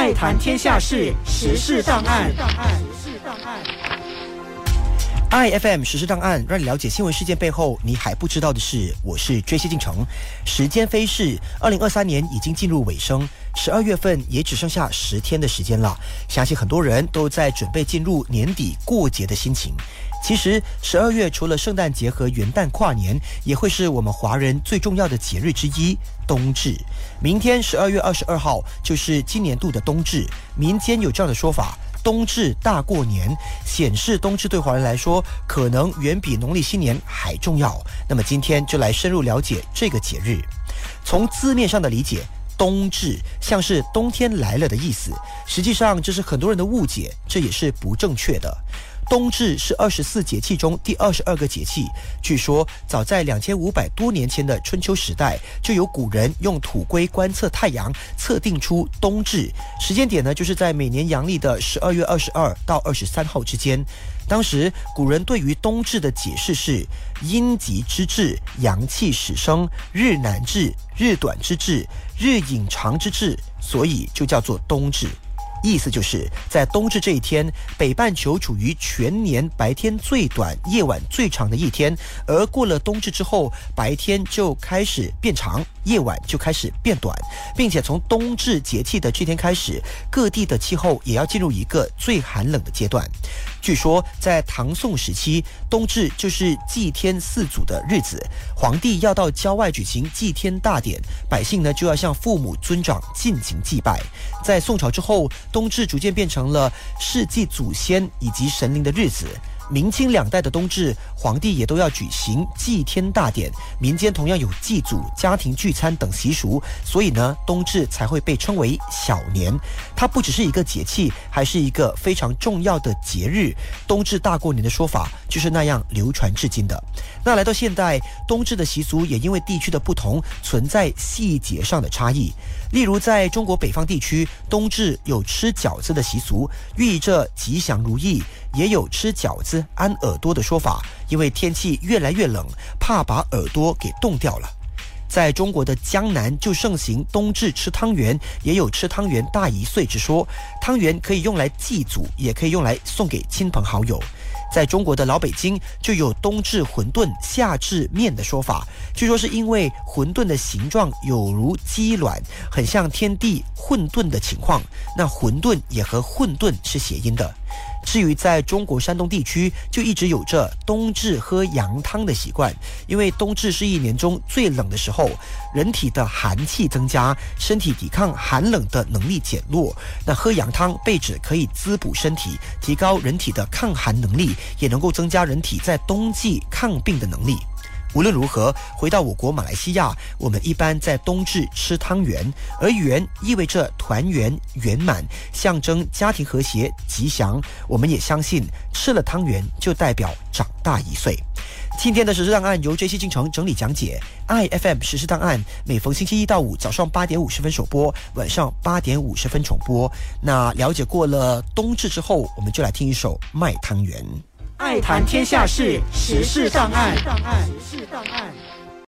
再谈天下事，时事档案。iFM 实时档案，让你了解新闻事件背后你还不知道的事。我是追西进城。时间飞逝，二零二三年已经进入尾声，十二月份也只剩下十天的时间了。相信很多人都在准备进入年底过节的心情。其实，十二月除了圣诞节和元旦跨年，也会是我们华人最重要的节日之一——冬至。明天十二月二十二号就是今年度的冬至，民间有这样的说法。冬至大过年，显示冬至对华人来说，可能远比农历新年还重要。那么今天就来深入了解这个节日。从字面上的理解，冬至像是冬天来了的意思，实际上这是很多人的误解，这也是不正确的。冬至是二十四节气中第二十二个节气。据说，早在两千五百多年前的春秋时代，就有古人用土龟观测太阳，测定出冬至时间点呢，就是在每年阳历的十二月二十二到二十三号之间。当时古人对于冬至的解释是：阴极之至，阳气始生，日南至，日短之至，日影长之至，所以就叫做冬至。意思就是在冬至这一天，北半球处于全年白天最短、夜晚最长的一天，而过了冬至之后，白天就开始变长，夜晚就开始变短，并且从冬至节气的这天开始，各地的气候也要进入一个最寒冷的阶段。据说在唐宋时期，冬至就是祭天四祖的日子，皇帝要到郊外举行祭天大典，百姓呢就要向父母尊长进行祭拜。在宋朝之后。冬至逐渐变成了世祭祖先以及神灵的日子。明清两代的冬至，皇帝也都要举行祭天大典，民间同样有祭祖、家庭聚餐等习俗，所以呢，冬至才会被称为小年。它不只是一个节气，还是一个非常重要的节日。冬至大过年的说法就是那样流传至今的。那来到现代，冬至的习俗也因为地区的不同，存在细节上的差异。例如，在中国北方地区，冬至有吃饺子的习俗，寓意着吉祥如意；也有吃饺子安耳朵的说法，因为天气越来越冷，怕把耳朵给冻掉了。在中国的江南，就盛行冬至吃汤圆，也有吃汤圆大一岁之说。汤圆可以用来祭祖，也可以用来送给亲朋好友。在中国的老北京，就有冬至馄饨，夏至面的说法。据说是因为馄饨的形状有如鸡卵，很像天地混沌的情况。那馄饨也和混沌是谐音的。至于在中国山东地区，就一直有着冬至喝羊汤的习惯，因为冬至是一年中最冷的时候，人体的寒气增加，身体抵抗寒冷的能力减弱。那喝羊汤被指可以滋补身体，提高人体的抗寒能力，也能够增加人体在冬季抗病的能力。无论如何，回到我国马来西亚，我们一般在冬至吃汤圆，而圆意味着团圆圆满，象征家庭和谐吉祥。我们也相信吃了汤圆就代表长大一岁。今天的实时档案由 J C 进城整理讲解，I F M 实时档案每逢星期一到五早上八点五十分首播，晚上八点五十分重播。那了解过了冬至之后，我们就来听一首卖汤圆。爱谈天下事，时事档案。时事档案。